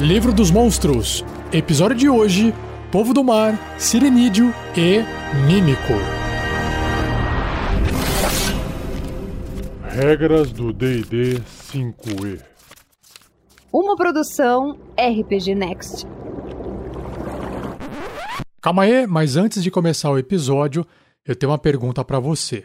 Livro dos Monstros. Episódio de hoje: Povo do Mar, Sirenídeo e Mímico. Regras do DD 5E. Uma produção RPG Next. Calma aí, mas antes de começar o episódio, eu tenho uma pergunta para você.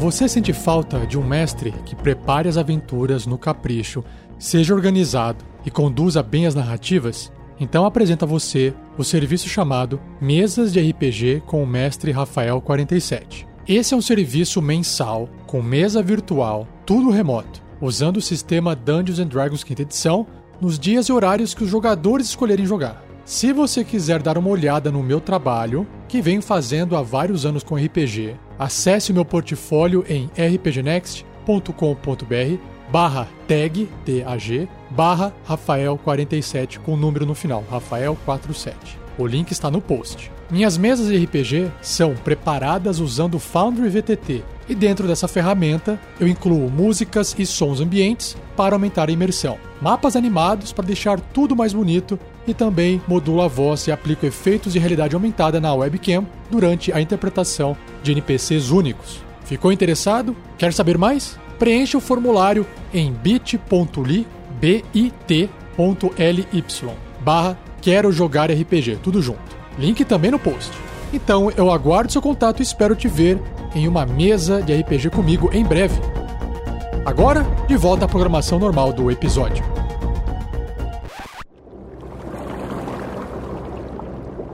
Você sente falta de um mestre que prepare as aventuras no capricho, seja organizado e conduza bem as narrativas? Então apresenta a você o serviço chamado Mesas de RPG com o mestre Rafael 47. Esse é um serviço mensal com mesa virtual, tudo remoto, usando o sistema Dungeons and Dragons quinta edição nos dias e horários que os jogadores escolherem jogar. Se você quiser dar uma olhada no meu trabalho, que venho fazendo há vários anos com RPG, acesse o meu portfólio em rpgnext.com.br barra tag, T-A-G, barra Rafael47 com número no final, Rafael47. O link está no post. Minhas mesas de RPG são preparadas usando o Foundry VTT e dentro dessa ferramenta eu incluo músicas e sons ambientes para aumentar a imersão, mapas animados para deixar tudo mais bonito e também modulo a voz e aplico efeitos de realidade aumentada na webcam durante a interpretação de NPCs únicos. Ficou interessado? Quer saber mais? Preencha o formulário em bit.ly bit.ly barra quero jogar RPG, tudo junto. Link também no post. Então eu aguardo seu contato e espero te ver em uma mesa de RPG comigo em breve. Agora, de volta à programação normal do episódio.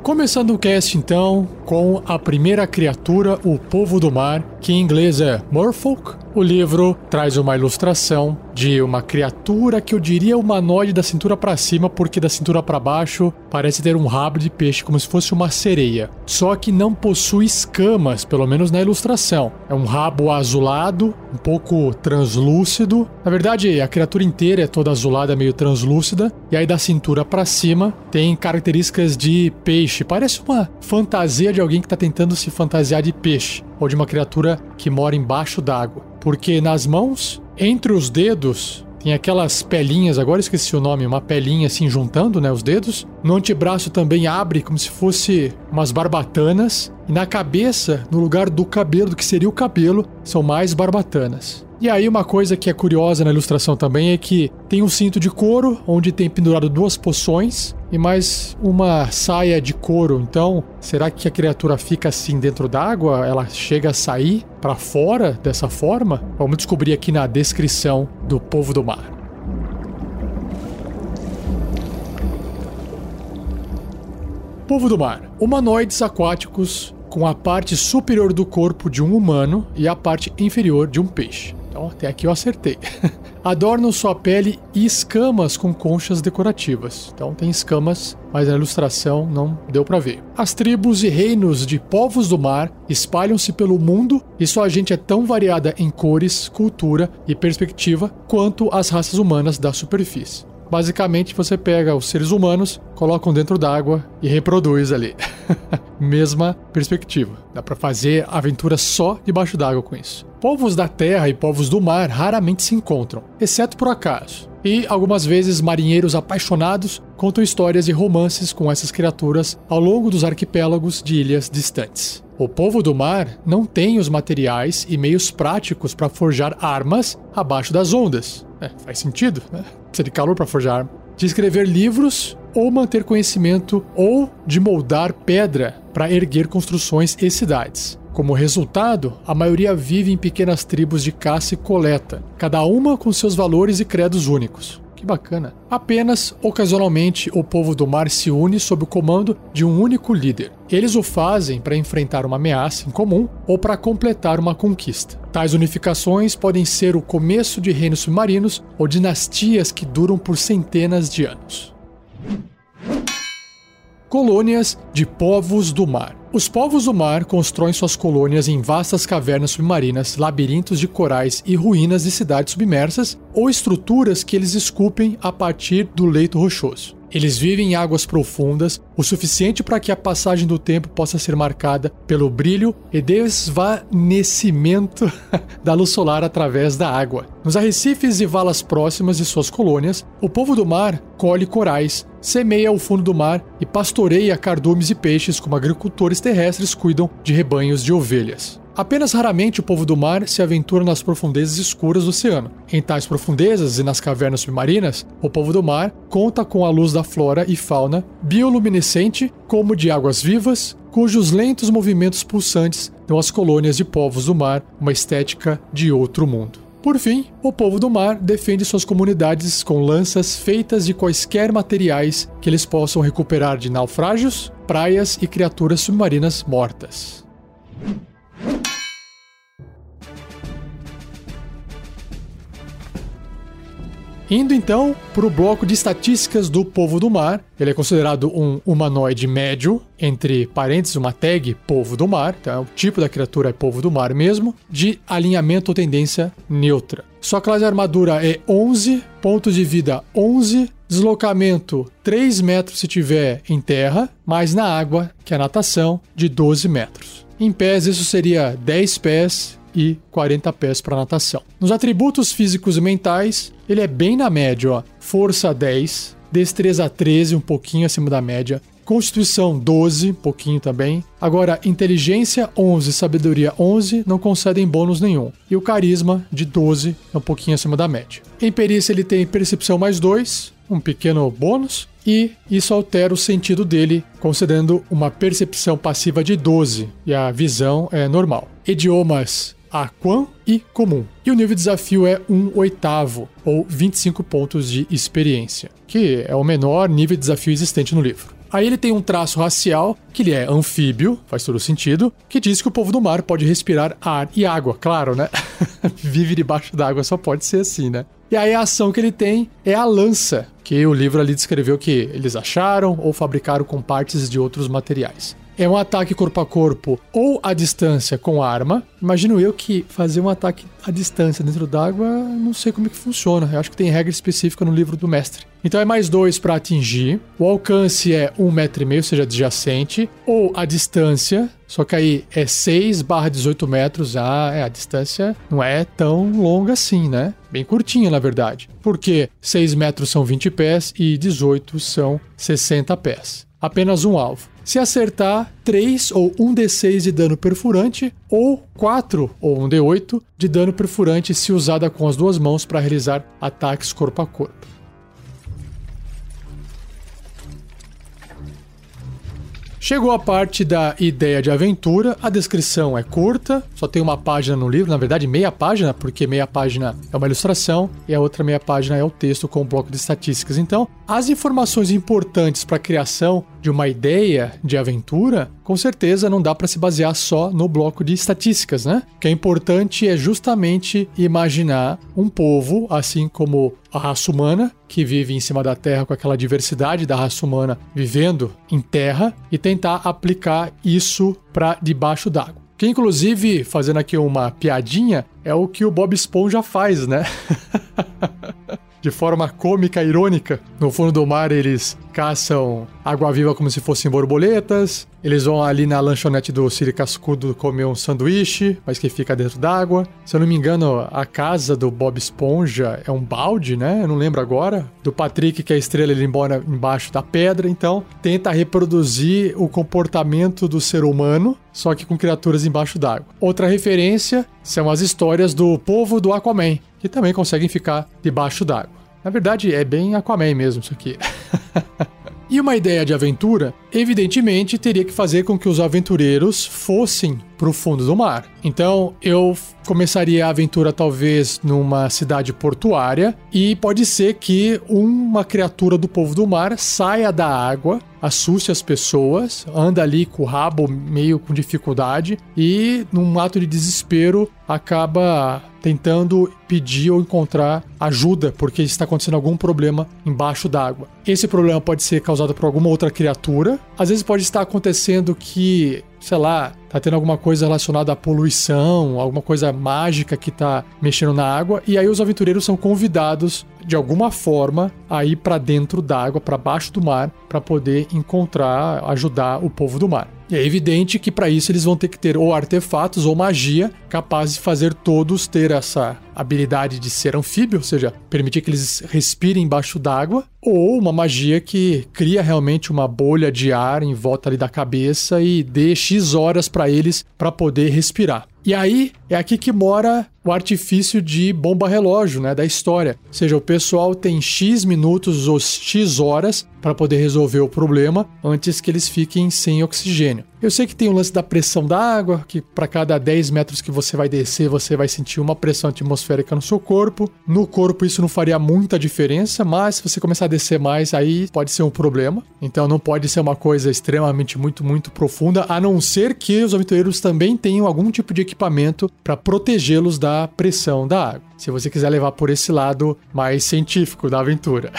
Começando o cast então com a primeira criatura, o povo do mar, que em inglês é Merfolk. O livro traz uma ilustração de uma criatura que eu diria humanoide da cintura para cima, porque da cintura para baixo parece ter um rabo de peixe como se fosse uma sereia. Só que não possui escamas, pelo menos na ilustração. É um rabo azulado, um pouco translúcido. Na verdade, a criatura inteira é toda azulada, meio translúcida, e aí da cintura para cima tem características de peixe. Parece uma fantasia de alguém que está tentando se fantasiar de peixe ou de uma criatura que mora embaixo d'água. Porque nas mãos entre os dedos tem aquelas pelinhas, agora esqueci o nome, uma pelinha assim juntando, né, os dedos. No antebraço também abre como se fosse umas barbatanas e na cabeça, no lugar do cabelo, do que seria o cabelo, são mais barbatanas. E aí uma coisa que é curiosa na ilustração também é que tem um cinto de couro onde tem pendurado duas poções e mais uma saia de couro. Então, será que a criatura fica assim dentro d'água? Ela chega a sair para fora dessa forma? Vamos descobrir aqui na descrição do Povo do Mar. Povo do Mar. Humanoides aquáticos com a parte superior do corpo de um humano e a parte inferior de um peixe. Então, até aqui eu acertei. Adornam sua pele e escamas com conchas decorativas. Então, tem escamas, mas na ilustração não deu para ver. As tribos e reinos de povos do mar espalham-se pelo mundo e sua gente é tão variada em cores, cultura e perspectiva quanto as raças humanas da superfície. Basicamente, você pega os seres humanos, colocam dentro d'água e reproduz ali. Mesma perspectiva. Dá para fazer aventura só debaixo d'água com isso. Povos da terra e povos do mar raramente se encontram, exceto por acaso. E algumas vezes marinheiros apaixonados contam histórias e romances com essas criaturas ao longo dos arquipélagos de ilhas distantes. O povo do mar não tem os materiais e meios práticos para forjar armas abaixo das ondas. É, faz sentido, né? Precisa de calor para forjar arma. De escrever livros ou manter conhecimento ou de moldar pedra para erguer construções e cidades. Como resultado, a maioria vive em pequenas tribos de caça e coleta, cada uma com seus valores e credos únicos. Que bacana. Apenas, ocasionalmente, o povo do mar se une sob o comando de um único líder. Eles o fazem para enfrentar uma ameaça em comum ou para completar uma conquista. Tais unificações podem ser o começo de reinos submarinos ou dinastias que duram por centenas de anos. Colônias de povos do mar. Os povos do mar constroem suas colônias em vastas cavernas submarinas, labirintos de corais e ruínas de cidades submersas ou estruturas que eles esculpem a partir do leito rochoso. Eles vivem em águas profundas, o suficiente para que a passagem do tempo possa ser marcada pelo brilho e desvanecimento da luz solar através da água. Nos arrecifes e valas próximas de suas colônias, o povo do mar colhe corais, semeia o fundo do mar e pastoreia cardumes e peixes como agricultores terrestres cuidam de rebanhos de ovelhas. Apenas raramente o povo do mar se aventura nas profundezas escuras do oceano. Em tais profundezas e nas cavernas submarinas, o povo do mar conta com a luz da flora e fauna bioluminescente, como de águas vivas, cujos lentos movimentos pulsantes dão às colônias de povos do mar uma estética de outro mundo. Por fim, o povo do mar defende suas comunidades com lanças feitas de quaisquer materiais que eles possam recuperar de naufrágios, praias e criaturas submarinas mortas. Indo então para o bloco de estatísticas do povo do mar, ele é considerado um humanoide médio, entre parênteses, uma tag povo do mar, então o tipo da criatura é povo do mar mesmo, de alinhamento ou tendência neutra. Sua classe de armadura é 11, pontos de vida 11, deslocamento 3 metros se tiver em terra, mais na água, que é a natação, de 12 metros. Em pés, isso seria 10 pés e 40 pés para natação. Nos atributos físicos e mentais, ele é bem na média, ó. Força 10, destreza 13, um pouquinho acima da média, Constituição 12, pouquinho também. Agora, inteligência 11, sabedoria 11 não concedem bônus nenhum. E o carisma de 12 é um pouquinho acima da média. Em perícia ele tem percepção mais 2, um pequeno bônus, e isso altera o sentido dele, concedendo uma percepção passiva de 12 e a visão é normal. Idiomas Aquan e Comum. E o nível de desafio é um oitavo, ou 25 pontos de experiência, que é o menor nível de desafio existente no livro. Aí ele tem um traço racial, que ele é anfíbio, faz todo sentido, que diz que o povo do mar pode respirar ar e água, claro, né? Vive debaixo d'água, só pode ser assim, né? E aí a ação que ele tem é a lança, que o livro ali descreveu que eles acharam ou fabricaram com partes de outros materiais é um ataque corpo a corpo ou à distância com arma. Imagino eu que fazer um ataque à distância dentro d'água, não sei como é que funciona. Eu acho que tem regra específica no livro do mestre. Então é mais dois para atingir. O alcance é um metro e meio, ou seja, adjacente. Ou a distância, só que aí é 6 barra 18 metros. Ah, é, a distância não é tão longa assim, né? Bem curtinha, na verdade. Porque 6 metros são 20 pés e 18 são 60 pés. Apenas um alvo. Se acertar, 3 ou 1d6 de dano perfurante, ou 4 ou 1d8 de dano perfurante se usada com as duas mãos para realizar ataques corpo a corpo. Chegou a parte da ideia de aventura, a descrição é curta, só tem uma página no livro, na verdade meia página, porque meia página é uma ilustração e a outra meia página é o texto com o um bloco de estatísticas. Então, as informações importantes para a criação de uma ideia de aventura, com certeza não dá para se basear só no bloco de estatísticas, né? O que é importante é justamente imaginar um povo, assim como a raça humana, que vive em cima da Terra com aquela diversidade da raça humana vivendo em terra, e tentar aplicar isso para debaixo d'água. Que inclusive, fazendo aqui uma piadinha, é o que o Bob Esponja faz, né? de forma cômica, irônica. No fundo do mar, eles caçam água-viva como se fossem borboletas. Eles vão ali na lanchonete do Siri Cascudo comer um sanduíche, mas que fica dentro d'água. Se eu não me engano, a casa do Bob Esponja é um balde, né? Eu não lembro agora. Do Patrick, que é a estrela, ele embora embaixo da pedra. Então, tenta reproduzir o comportamento do ser humano, só que com criaturas embaixo d'água. Outra referência são as histórias do povo do Aquaman, que também conseguem ficar debaixo d'água. Na verdade, é bem Aquaman mesmo isso aqui. e uma ideia de aventura, evidentemente, teria que fazer com que os aventureiros fossem para o fundo do mar. Então eu começaria a aventura talvez numa cidade portuária e pode ser que uma criatura do povo do mar saia da água, assuste as pessoas, anda ali com o rabo meio com dificuldade e num ato de desespero acaba tentando pedir ou encontrar ajuda porque está acontecendo algum problema embaixo d'água. Esse problema pode ser causado por alguma outra criatura Às vezes pode estar acontecendo que, sei lá, tá tendo alguma coisa relacionada à poluição, alguma coisa mágica que tá mexendo na água, e aí os aventureiros são convidados de alguma forma a ir para dentro d'água, para baixo do mar, para poder encontrar, ajudar o povo do mar. E é evidente que para isso eles vão ter que ter ou artefatos ou magia capazes de fazer todos ter essa habilidade de ser anfíbio, ou seja, permitir que eles respirem embaixo d'água, ou uma magia que cria realmente uma bolha de ar em volta ali da cabeça e dê X horas para eles para poder respirar. E aí é aqui que mora o artifício de bomba relógio, né, da história. Ou seja, o pessoal tem X minutos ou X horas para poder resolver o problema antes que eles fiquem sem oxigênio. Eu sei que tem o lance da pressão da água, que para cada 10 metros que você vai descer, você vai sentir uma pressão atmosférica no seu corpo. No corpo isso não faria muita diferença, mas se você começar a descer mais, aí pode ser um problema. Então não pode ser uma coisa extremamente muito, muito profunda, a não ser que os aventureiros também tenham algum tipo de equipamento para protegê-los da pressão da água. Se você quiser levar por esse lado mais científico da aventura.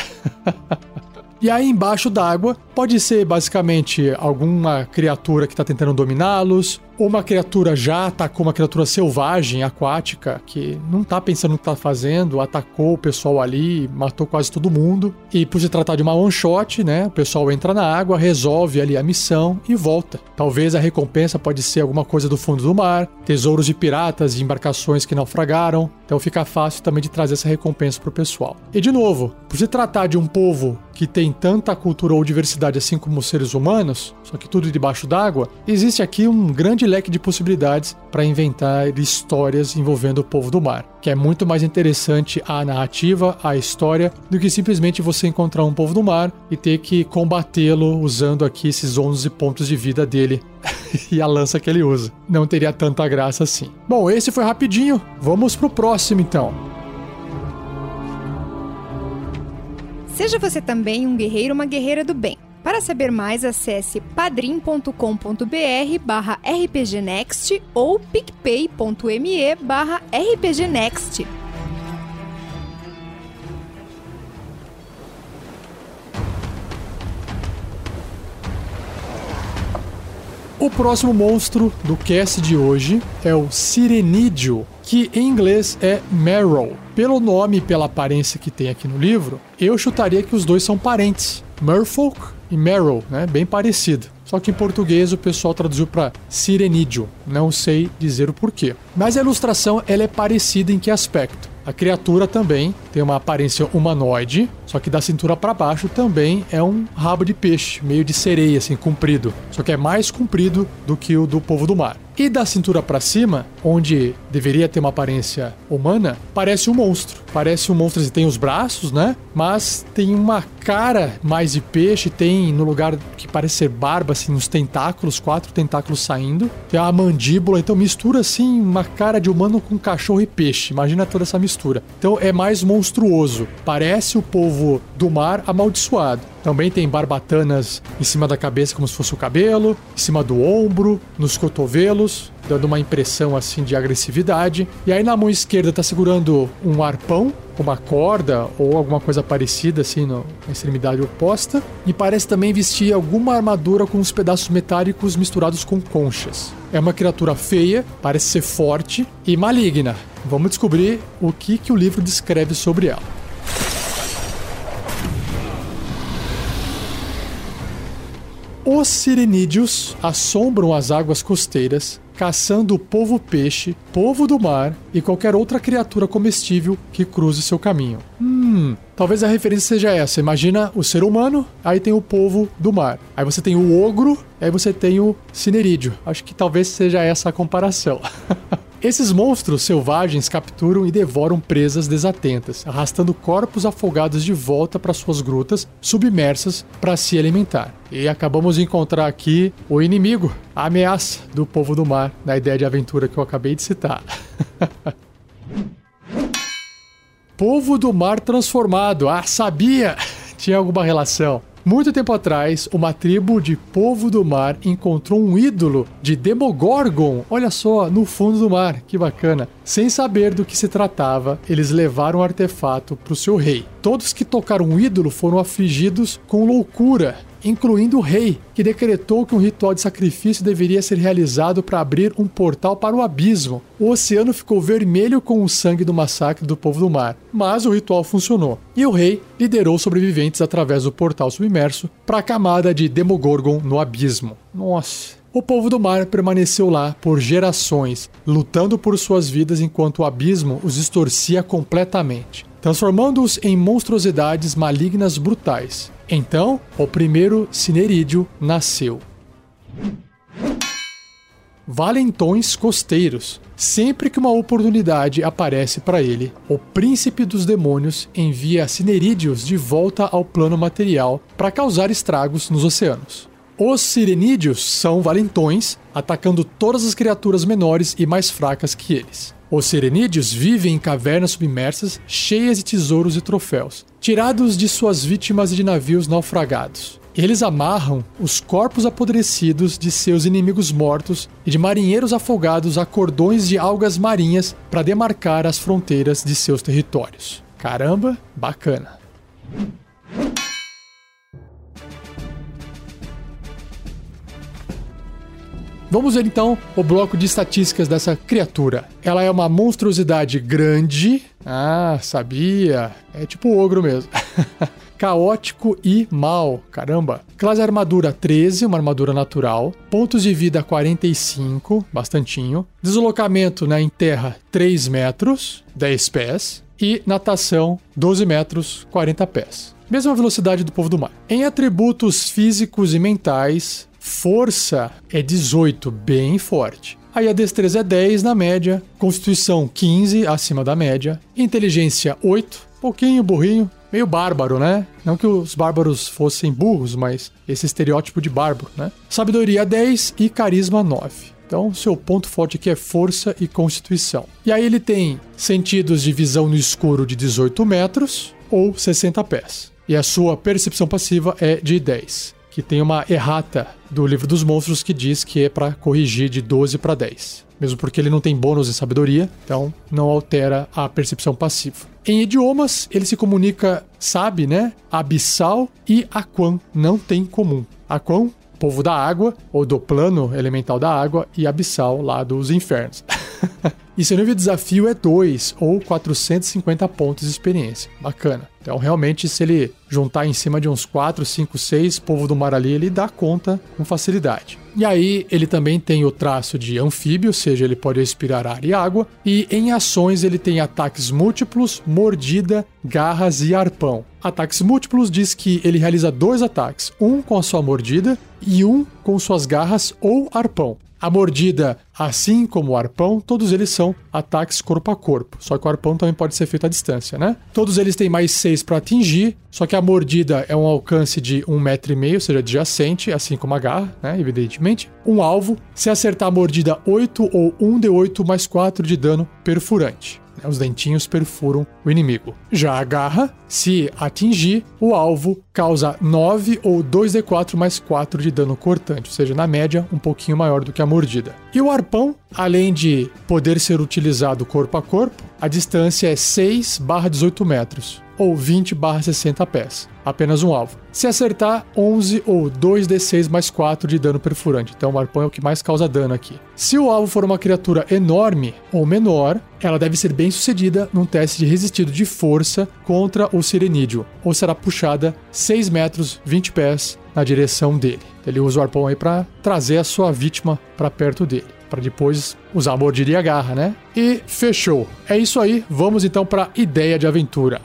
E aí embaixo d'água pode ser basicamente alguma criatura que está tentando dominá-los, uma criatura já atacou uma criatura selvagem, aquática, que não tá pensando no que tá fazendo, atacou o pessoal ali, matou quase todo mundo. E por se tratar de uma one shot, né? O pessoal entra na água, resolve ali a missão e volta. Talvez a recompensa pode ser alguma coisa do fundo do mar, tesouros de piratas e embarcações que naufragaram. Então fica fácil também de trazer essa recompensa pro pessoal. E de novo, por se tratar de um povo que tem tanta cultura ou diversidade assim como os seres humanos, só que tudo debaixo d'água, existe aqui um grande leque de possibilidades para inventar histórias envolvendo o povo do mar, que é muito mais interessante a narrativa, a história, do que simplesmente você encontrar um povo do mar e ter que combatê-lo usando aqui esses 11 pontos de vida dele e a lança que ele usa. Não teria tanta graça assim. Bom, esse foi rapidinho. Vamos pro próximo então. Seja você também um guerreiro ou uma guerreira do bem. Para saber mais, acesse padrim.com.br barra rpgnext ou picpay.me barra rpgnext. O próximo monstro do cast de hoje é o Sirenídeo, que em inglês é Marrow. Pelo nome e pela aparência que tem aqui no livro, eu chutaria que os dois são parentes. Merfolk e Marrow, né? Bem parecido. Só que em português o pessoal traduziu para Sirenídeo. Não sei dizer o porquê. Mas a ilustração ela é parecida em que aspecto? A criatura também tem uma aparência humanoide, só que da cintura para baixo também é um rabo de peixe, meio de sereia, assim, comprido. Só que é mais comprido do que o do povo do mar. E da cintura para cima, onde deveria ter uma aparência humana, parece um monstro. Parece um monstro, assim, tem os braços, né? Mas tem uma cara mais de peixe, tem no lugar que parece ser barba, assim, uns tentáculos, quatro tentáculos saindo. Tem uma mandíbula, então mistura assim uma cara de humano com cachorro e peixe. Imagina toda essa mistura. Então é mais monstruoso. Parece o povo do mar amaldiçoado. Também tem barbatanas em cima da cabeça, como se fosse o cabelo, em cima do ombro, nos cotovelos, dando uma impressão assim de agressividade. E aí na mão esquerda tá segurando um arpão, uma corda ou alguma coisa parecida assim na extremidade oposta. E parece também vestir alguma armadura com uns pedaços metálicos misturados com conchas. É uma criatura feia, parece ser forte e maligna. Vamos descobrir o que, que o livro descreve sobre ela. Os sirenídeos assombram as águas costeiras, caçando o povo peixe, povo do mar e qualquer outra criatura comestível que cruze seu caminho. Hum, talvez a referência seja essa. Imagina o ser humano, aí tem o povo do mar. Aí você tem o ogro, aí você tem o cinerídeo. Acho que talvez seja essa a comparação. Esses monstros selvagens capturam e devoram presas desatentas, arrastando corpos afogados de volta para suas grutas submersas para se alimentar. E acabamos de encontrar aqui o inimigo, a ameaça do povo do mar, na ideia de aventura que eu acabei de citar. povo do mar transformado. Ah, sabia! Tinha alguma relação. Muito tempo atrás, uma tribo de povo do mar encontrou um ídolo de Demogorgon, olha só, no fundo do mar, que bacana. Sem saber do que se tratava, eles levaram o artefato para o seu rei. Todos que tocaram o ídolo foram afligidos com loucura incluindo o rei, que decretou que um ritual de sacrifício deveria ser realizado para abrir um portal para o abismo. O oceano ficou vermelho com o sangue do massacre do povo do mar, mas o ritual funcionou. E o rei liderou sobreviventes através do portal submerso para a camada de Demogorgon no abismo. Nossa, o povo do mar permaneceu lá por gerações, lutando por suas vidas enquanto o abismo os distorcia completamente, transformando-os em monstruosidades malignas brutais. Então, o primeiro Cinerídeo nasceu. Valentões costeiros. Sempre que uma oportunidade aparece para ele, o príncipe dos demônios envia cinerídeos de volta ao plano material para causar estragos nos oceanos. Os sirenídeos são valentões, atacando todas as criaturas menores e mais fracas que eles. Os sirenídeos vivem em cavernas submersas cheias de tesouros e troféus, tirados de suas vítimas e de navios naufragados. Eles amarram os corpos apodrecidos de seus inimigos mortos e de marinheiros afogados a cordões de algas marinhas para demarcar as fronteiras de seus territórios. Caramba, bacana. Vamos ver então o bloco de estatísticas dessa criatura. Ela é uma monstruosidade grande. Ah, sabia. É tipo ogro mesmo. Caótico e mal. Caramba. Classe armadura 13, uma armadura natural. Pontos de vida 45, bastantinho. Deslocamento né, em terra 3 metros, 10 pés. E natação 12 metros, 40 pés. Mesma velocidade do povo do mar. Em atributos físicos e mentais, Força é 18, bem forte. Aí a destreza é 10 na média, constituição 15 acima da média, inteligência 8, pouquinho burrinho, meio bárbaro, né? Não que os bárbaros fossem burros, mas esse estereótipo de bárbaro, né? Sabedoria 10 e carisma 9. Então, seu ponto forte aqui é força e constituição. E aí ele tem sentidos de visão no escuro de 18 metros ou 60 pés. E a sua percepção passiva é de 10 que tem uma errata do livro dos monstros que diz que é para corrigir de 12 para 10. Mesmo porque ele não tem bônus em sabedoria, então não altera a percepção passiva. Em idiomas, ele se comunica, sabe, né? Abissal e Aquan não tem comum. Aquan, povo da água, ou do plano elemental da água, e Abissal, lá dos infernos. e seu nível de desafio é 2 ou 450 pontos de experiência. Bacana. Então, realmente, se ele juntar em cima de uns 4, 5, 6 povo do mar ali, ele dá conta com facilidade. E aí, ele também tem o traço de anfíbio, ou seja, ele pode respirar ar e água. E em ações, ele tem ataques múltiplos, mordida, garras e arpão. Ataques múltiplos diz que ele realiza dois ataques, um com a sua mordida e um com suas garras ou arpão. A mordida, assim como o arpão, todos eles são ataques corpo a corpo. Só que o arpão também pode ser feito à distância, né? Todos eles têm mais 6 para atingir, só que a mordida é um alcance de um metro e meio, ou seja, adjacente, assim como a garra, né? Evidentemente. Um alvo, se acertar a mordida 8 ou 1 de 8 mais 4 de dano perfurante. Os dentinhos perfuram o inimigo. Já a garra, se atingir, o alvo causa 9 ou 2d4 mais 4 de dano cortante, ou seja, na média, um pouquinho maior do que a mordida. E o arpão, além de poder ser utilizado corpo a corpo, a distância é 6 18 metros ou 20 barra 60 pés. Apenas um alvo. Se acertar, 11 ou 2d6 mais 4 de dano perfurante. Então o arpão é o que mais causa dano aqui. Se o alvo for uma criatura enorme ou menor, ela deve ser bem sucedida num teste de resistido de força contra o Sirenídeo, ou será puxada 6 metros 20 pés na direção dele. Ele usa o arpão aí para trazer a sua vítima para perto dele para depois usar a mordida e a garra, né? E fechou. É isso aí, vamos então para ideia de aventura.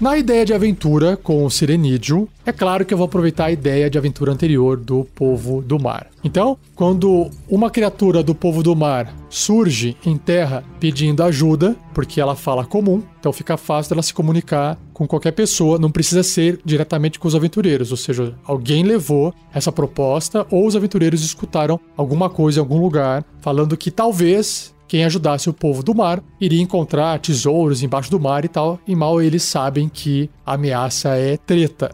Na ideia de aventura com o Sirenídeo, é claro que eu vou aproveitar a ideia de aventura anterior do povo do mar. Então, quando uma criatura do povo do mar surge em terra pedindo ajuda, porque ela fala comum, então fica fácil dela se comunicar com qualquer pessoa, não precisa ser diretamente com os aventureiros, ou seja, alguém levou essa proposta ou os aventureiros escutaram alguma coisa em algum lugar falando que talvez quem ajudasse o povo do mar iria encontrar tesouros embaixo do mar e tal, e mal eles sabem que a ameaça é treta.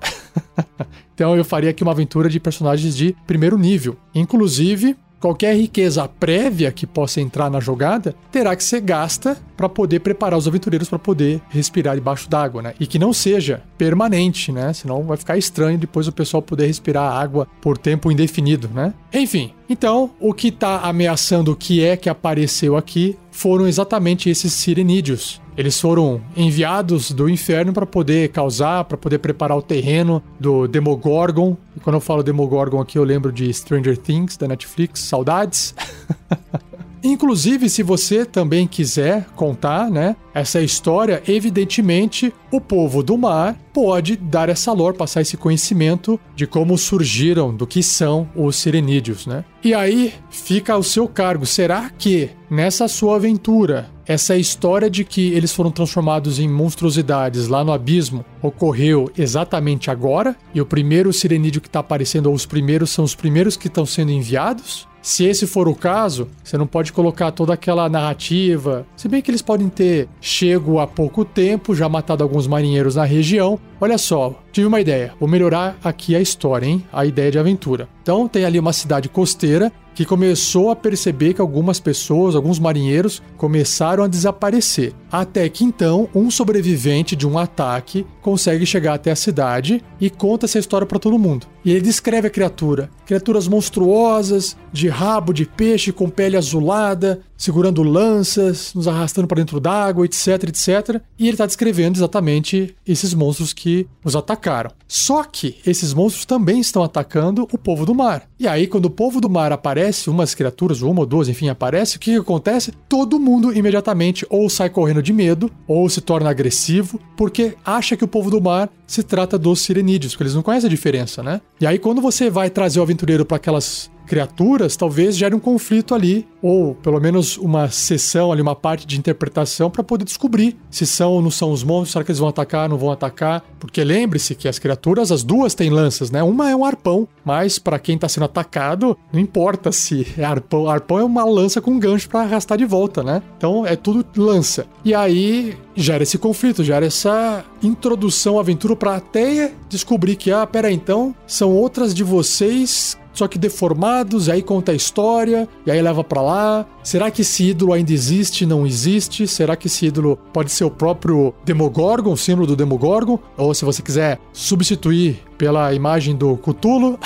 então eu faria aqui uma aventura de personagens de primeiro nível. Inclusive, qualquer riqueza prévia que possa entrar na jogada terá que ser gasta para poder preparar os aventureiros para poder respirar debaixo d'água, né? E que não seja permanente, né? Senão vai ficar estranho depois o pessoal poder respirar água por tempo indefinido, né? Enfim, então o que está ameaçando o que é que apareceu aqui foram exatamente esses sirenídeos. Eles foram enviados do inferno para poder causar, para poder preparar o terreno do Demogorgon. E quando eu falo Demogorgon aqui, eu lembro de Stranger Things da Netflix, saudades. Inclusive, se você também quiser contar, né, essa história, evidentemente, o povo do mar pode dar essa lore, passar esse conhecimento de como surgiram, do que são os sirenídeos, né? E aí fica ao seu cargo. Será que nessa sua aventura, essa história de que eles foram transformados em monstruosidades lá no abismo ocorreu exatamente agora? E o primeiro sirenídeo que está aparecendo, ou os primeiros, são os primeiros que estão sendo enviados? Se esse for o caso, você não pode colocar toda aquela narrativa. Se bem que eles podem ter chego há pouco tempo, já matado alguns marinheiros na região. Olha só, tive uma ideia. Vou melhorar aqui a história, hein? A ideia de aventura. Então tem ali uma cidade costeira que começou a perceber que algumas pessoas, alguns marinheiros, começaram a desaparecer. Até que então, um sobrevivente de um ataque consegue chegar até a cidade e conta essa história para todo mundo. E ele descreve a criatura: criaturas monstruosas, de rabo de peixe com pele azulada, segurando lanças, nos arrastando para dentro d'água, etc, etc. E ele está descrevendo exatamente esses monstros que os atacaram. Só que esses monstros também estão atacando o povo do mar. E aí, quando o povo do mar aparece, umas criaturas, uma ou duas, enfim, aparece, o que, que acontece? Todo mundo imediatamente ou sai correndo de medo, ou se torna agressivo, porque acha que o povo do mar se trata dos sirenídeos, porque eles não conhecem a diferença, né? E aí, quando você vai trazer o aventureiro para aquelas criaturas, talvez gere um conflito ali, ou pelo menos uma sessão ali, uma parte de interpretação para poder descobrir se são ou não são os monstros, será que eles vão atacar, não vão atacar? Porque lembre-se que as criaturas, as duas têm lanças, né? Uma é um arpão, mas para quem tá sendo atacado, não importa se é arpão, arpão é uma lança com gancho para arrastar de volta, né? Então é tudo lança. E aí gera esse conflito, gera essa introdução à aventura para até descobrir que ah, pera então, são outras de vocês só que deformados, e aí conta a história, e aí leva para lá. Será que esse ídolo ainda existe, não existe? Será que esse ídolo pode ser o próprio Demogorgon, o símbolo do Demogorgon? Ou se você quiser substituir pela imagem do Cthulhu,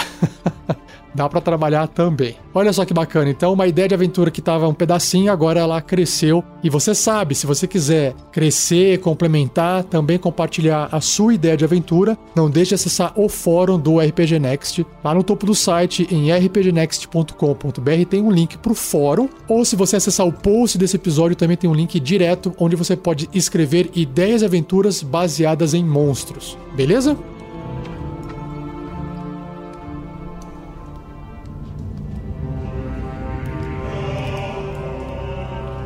dá para trabalhar também. Olha só que bacana. Então, uma ideia de aventura que estava um pedacinho, agora ela cresceu. E você sabe, se você quiser crescer, complementar, também compartilhar a sua ideia de aventura, não deixe de acessar o fórum do RPG Next. Lá no topo do site, em rpgnext.com.br, tem um link para o fórum. Ou se você acessar o post desse episódio, também tem um link direto onde você pode escrever ideias e aventuras baseadas em monstros. Beleza?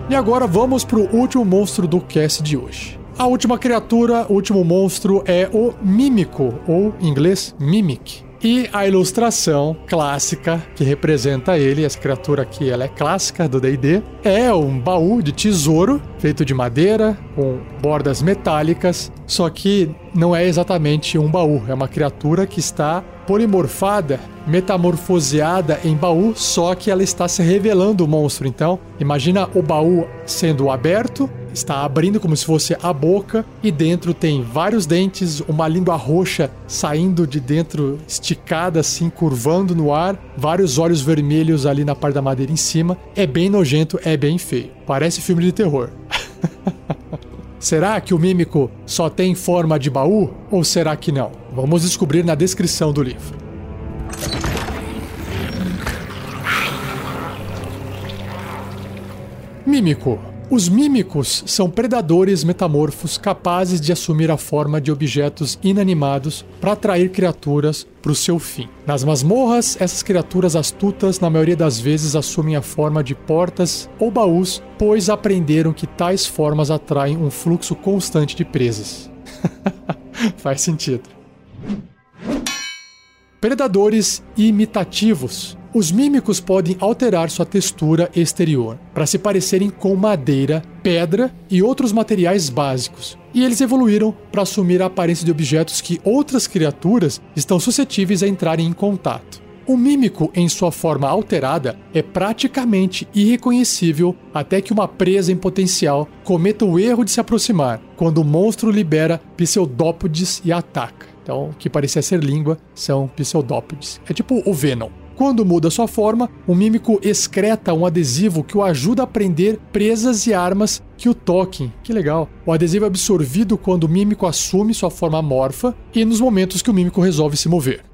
E agora vamos pro último monstro do cast de hoje. A última criatura, o último monstro é o Mímico, ou em inglês Mimic. E a ilustração clássica que representa ele, essa criatura aqui, ela é clássica do D&D, é um baú de tesouro feito de madeira com bordas metálicas, só que não é exatamente um baú, é uma criatura que está polimorfada, metamorfoseada em baú, só que ela está se revelando o monstro. Então, imagina o baú sendo aberto, está abrindo como se fosse a boca e dentro tem vários dentes, uma língua roxa saindo de dentro, esticada assim, curvando no ar, vários olhos vermelhos ali na parte da madeira em cima. É bem nojento, é bem feio. Parece filme de terror. Será que o mímico só tem forma de baú ou será que não? Vamos descobrir na descrição do livro. Mímico. Os mímicos são predadores metamorfos capazes de assumir a forma de objetos inanimados para atrair criaturas para o seu fim. Nas masmorras, essas criaturas astutas, na maioria das vezes, assumem a forma de portas ou baús, pois aprenderam que tais formas atraem um fluxo constante de presas. Faz sentido. Predadores imitativos. Os mímicos podem alterar sua textura exterior para se parecerem com madeira, pedra e outros materiais básicos. E eles evoluíram para assumir a aparência de objetos que outras criaturas estão suscetíveis a entrarem em contato. O mímico, em sua forma alterada, é praticamente irreconhecível até que uma presa em potencial cometa o erro de se aproximar, quando o monstro libera pseudópodes e ataca. Então, o que parecia ser língua são pseudópodes. É tipo o Venom. Quando muda sua forma, o mímico excreta um adesivo que o ajuda a prender presas e armas que o toquem. Que legal. O adesivo é absorvido quando o mímico assume sua forma morfa e nos momentos que o mímico resolve se mover.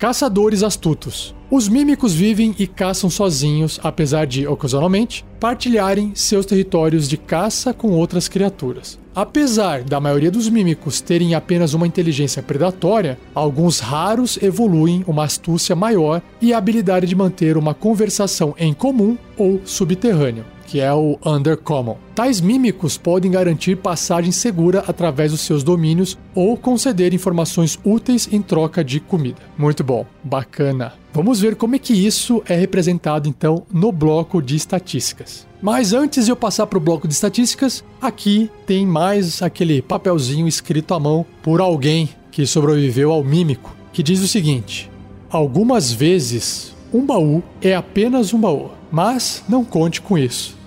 Caçadores astutos. Os mímicos vivem e caçam sozinhos, apesar de, ocasionalmente, partilharem seus territórios de caça com outras criaturas. Apesar da maioria dos mímicos terem apenas uma inteligência predatória, alguns raros evoluem uma astúcia maior e a habilidade de manter uma conversação em comum ou subterrâneo que é o Undercommon. Tais mímicos podem garantir passagem segura através dos seus domínios ou conceder informações úteis em troca de comida. Muito bom, bacana. Vamos ver como é que isso é representado então no bloco de estatísticas. Mas antes de eu passar para o bloco de estatísticas, aqui tem mais aquele papelzinho escrito à mão por alguém que sobreviveu ao mímico, que diz o seguinte: Algumas vezes um baú é apenas um baú, mas não conte com isso.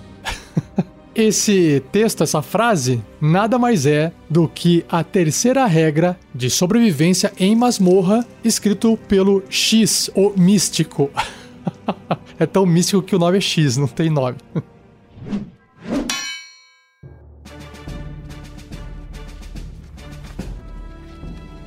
Esse texto, essa frase, nada mais é do que a terceira regra de sobrevivência em masmorra, escrito pelo X, o místico. é tão místico que o nome é X, não tem nome.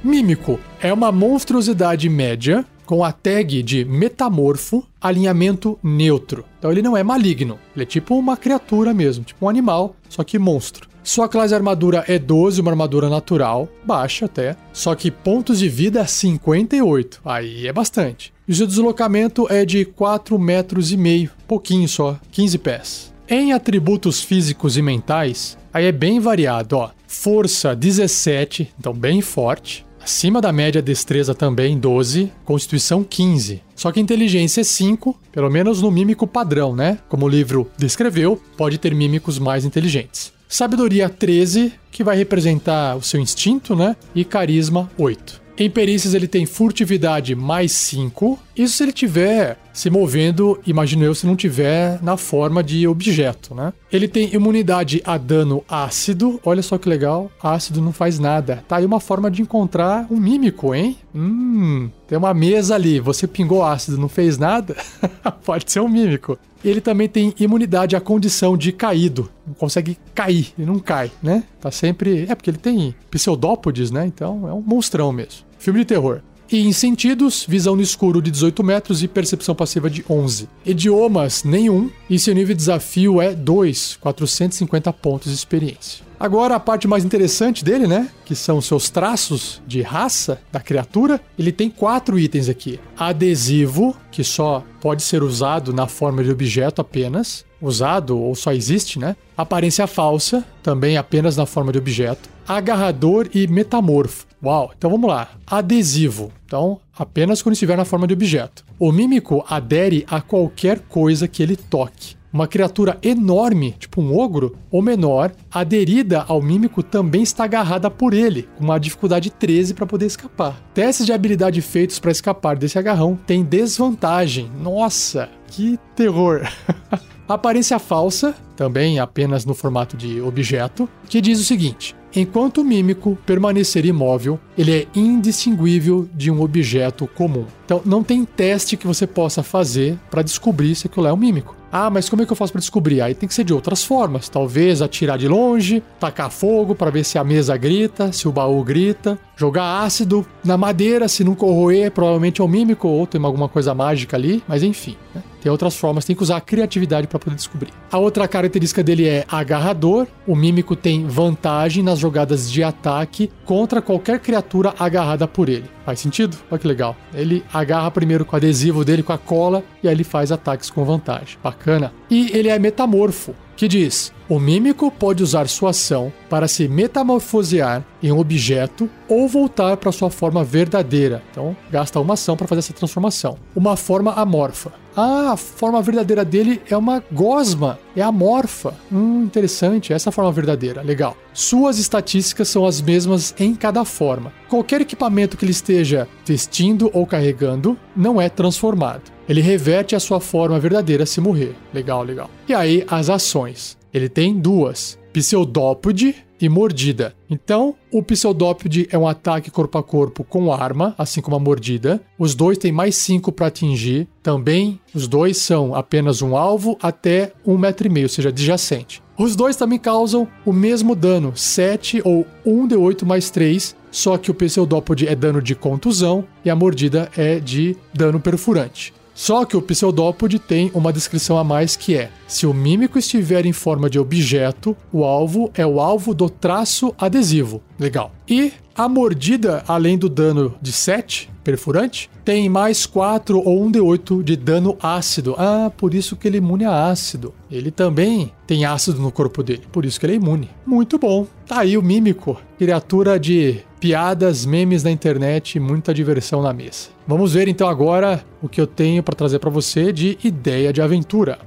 Mímico é uma monstruosidade média com a tag de metamorfo, alinhamento neutro. Então ele não é maligno, ele é tipo uma criatura mesmo, tipo um animal, só que monstro. Sua classe armadura é 12, uma armadura natural, baixa até, só que pontos de vida 58, aí é bastante. E seu deslocamento é de 4 metros e meio, pouquinho só, 15 pés. Em atributos físicos e mentais, aí é bem variado, ó. Força 17, então bem forte. Acima da média, destreza também 12, constituição 15. Só que inteligência é 5, pelo menos no mímico padrão, né? Como o livro descreveu, pode ter mímicos mais inteligentes. Sabedoria 13, que vai representar o seu instinto, né? E carisma 8. Em perícias ele tem furtividade mais 5. Isso se ele tiver se movendo, imagino eu, se não tiver na forma de objeto, né? Ele tem imunidade a dano ácido. Olha só que legal. Ácido não faz nada. Tá aí uma forma de encontrar um mímico, hein? Hum, tem uma mesa ali. Você pingou ácido, não fez nada? Pode ser um mímico. Ele também tem imunidade à condição de caído. Não consegue cair, ele não cai, né? Tá sempre. É porque ele tem pseudópodes, né? Então é um monstrão mesmo. Filme de terror. E em sentidos, visão no escuro de 18 metros e percepção passiva de 11. Idiomas, nenhum. E seu nível de desafio é 2, 450 pontos de experiência. Agora a parte mais interessante dele, né? Que são seus traços de raça da criatura. Ele tem quatro itens aqui: adesivo, que só pode ser usado na forma de objeto apenas, usado ou só existe, né? Aparência falsa, também apenas na forma de objeto. Agarrador e metamorfo. Uau, então vamos lá. Adesivo. Então, apenas quando estiver na forma de objeto. O mímico adere a qualquer coisa que ele toque. Uma criatura enorme, tipo um ogro, ou menor, aderida ao mímico também está agarrada por ele, com uma dificuldade 13 para poder escapar. Testes de habilidade feitos para escapar desse agarrão têm desvantagem. Nossa, que terror! Aparência falsa, também apenas no formato de objeto, que diz o seguinte: Enquanto o mímico permanecer imóvel, ele é indistinguível de um objeto comum. Então, não tem teste que você possa fazer para descobrir se aquilo é um mímico. Ah, mas como é que eu faço para descobrir? Aí tem que ser de outras formas. Talvez atirar de longe, tacar fogo para ver se a mesa grita, se o baú grita, jogar ácido na madeira, se não corroer, provavelmente é um mímico ou tem alguma coisa mágica ali, mas enfim. Né? Tem outras formas, tem que usar a criatividade para poder descobrir. A outra característica dele é agarrador. O mímico tem vantagem nas jogadas de ataque contra qualquer criatura agarrada por ele. Faz sentido? Olha que legal. Ele agarra primeiro com o adesivo dele, com a cola, e aí ele faz ataques com vantagem. Bacana. E ele é metamorfo, que diz: O mímico pode usar sua ação para se metamorfosear em um objeto ou voltar para sua forma verdadeira. Então, gasta uma ação para fazer essa transformação. Uma forma amorfa. Ah, a forma verdadeira dele é uma gosma, é amorfa. Hum, interessante, essa é forma verdadeira, legal. Suas estatísticas são as mesmas em cada forma. Qualquer equipamento que ele esteja vestindo ou carregando não é transformado. Ele reverte a sua forma verdadeira se morrer. Legal, legal. E aí, as ações. Ele tem duas: Pseudópode e mordida. Então, o pseudópode é um ataque corpo a corpo com arma, assim como a mordida. Os dois têm mais 5 para atingir. Também, os dois são apenas um alvo até um metro e meio, ou seja, adjacente. Os dois também causam o mesmo dano, 7 ou 1d8 mais 3, só que o pseudópode é dano de contusão e a mordida é de dano perfurante. Só que o pseudópode tem uma descrição a mais que é: se o mímico estiver em forma de objeto, o alvo é o alvo do traço adesivo. Legal. E a mordida, além do dano de 7 perfurante, tem mais 4 ou 1 de 8 de dano ácido. Ah, por isso que ele é imune a ácido. Ele também tem ácido no corpo dele, por isso que ele é imune. Muito bom. Tá aí o mímico, criatura de piadas, memes na internet e muita diversão na mesa. Vamos ver então agora o que eu tenho para trazer para você de ideia de aventura.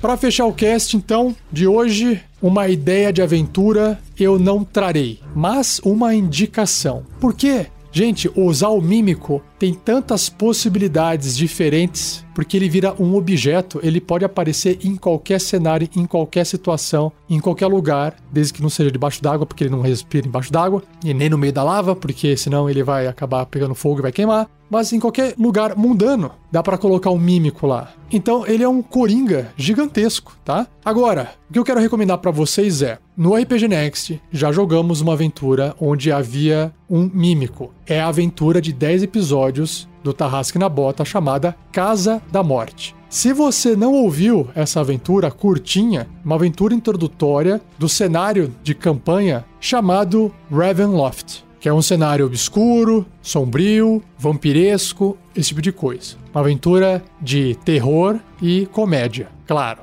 Para fechar o cast, então, de hoje, uma ideia de aventura eu não trarei, mas uma indicação. Por quê? Gente, usar o mímico tem tantas possibilidades diferentes, porque ele vira um objeto, ele pode aparecer em qualquer cenário, em qualquer situação, em qualquer lugar, desde que não seja debaixo d'água, porque ele não respira embaixo d'água, e nem no meio da lava, porque senão ele vai acabar pegando fogo e vai queimar mas em qualquer lugar mundano dá para colocar um mímico lá. Então ele é um coringa gigantesco, tá? Agora, o que eu quero recomendar para vocês é, no RPG Next já jogamos uma aventura onde havia um mímico. É a aventura de 10 episódios do Tarrasque na Bota chamada Casa da Morte. Se você não ouviu essa aventura curtinha, uma aventura introdutória do cenário de campanha chamado Ravenloft que é um cenário obscuro, sombrio, vampiresco, esse tipo de coisa. Uma aventura de terror e comédia, claro.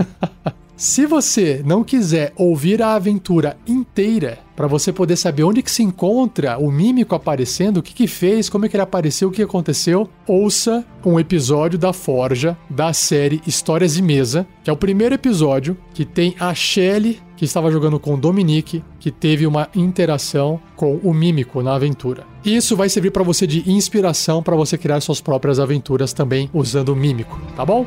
Se você não quiser ouvir a aventura inteira, para você poder saber onde que se encontra o mímico aparecendo, o que que fez, como é que ele apareceu, o que aconteceu, ouça um episódio da Forja da série Histórias de Mesa, que é o primeiro episódio que tem a Shelley que estava jogando com o Dominique, que teve uma interação com o mímico na aventura. Isso vai servir para você de inspiração para você criar suas próprias aventuras também usando o mímico, tá bom?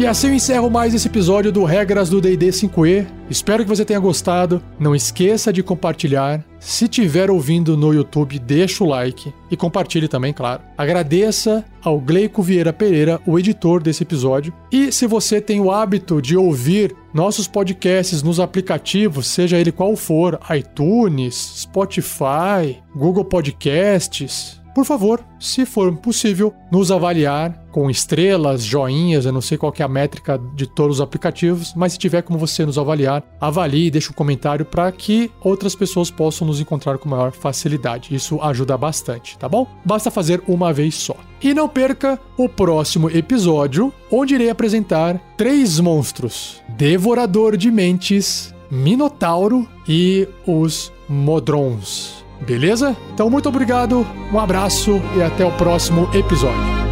E assim eu encerro mais esse episódio do Regras do D&D 5e. Espero que você tenha gostado. Não esqueça de compartilhar. Se tiver ouvindo no YouTube, deixa o like e compartilhe também, claro. Agradeça ao Gleico Vieira Pereira, o editor desse episódio. E se você tem o hábito de ouvir nossos podcasts nos aplicativos, seja ele qual for, iTunes, Spotify, Google Podcasts, por favor, se for possível, nos avaliar com estrelas, joinhas, eu não sei qual é a métrica de todos os aplicativos, mas se tiver como você nos avaliar, avalie e deixe um comentário para que outras pessoas possam nos encontrar com maior facilidade. Isso ajuda bastante, tá bom? Basta fazer uma vez só. E não perca o próximo episódio, onde irei apresentar três monstros: Devorador de Mentes, Minotauro e os Modrons. Beleza? Então, muito obrigado, um abraço e até o próximo episódio.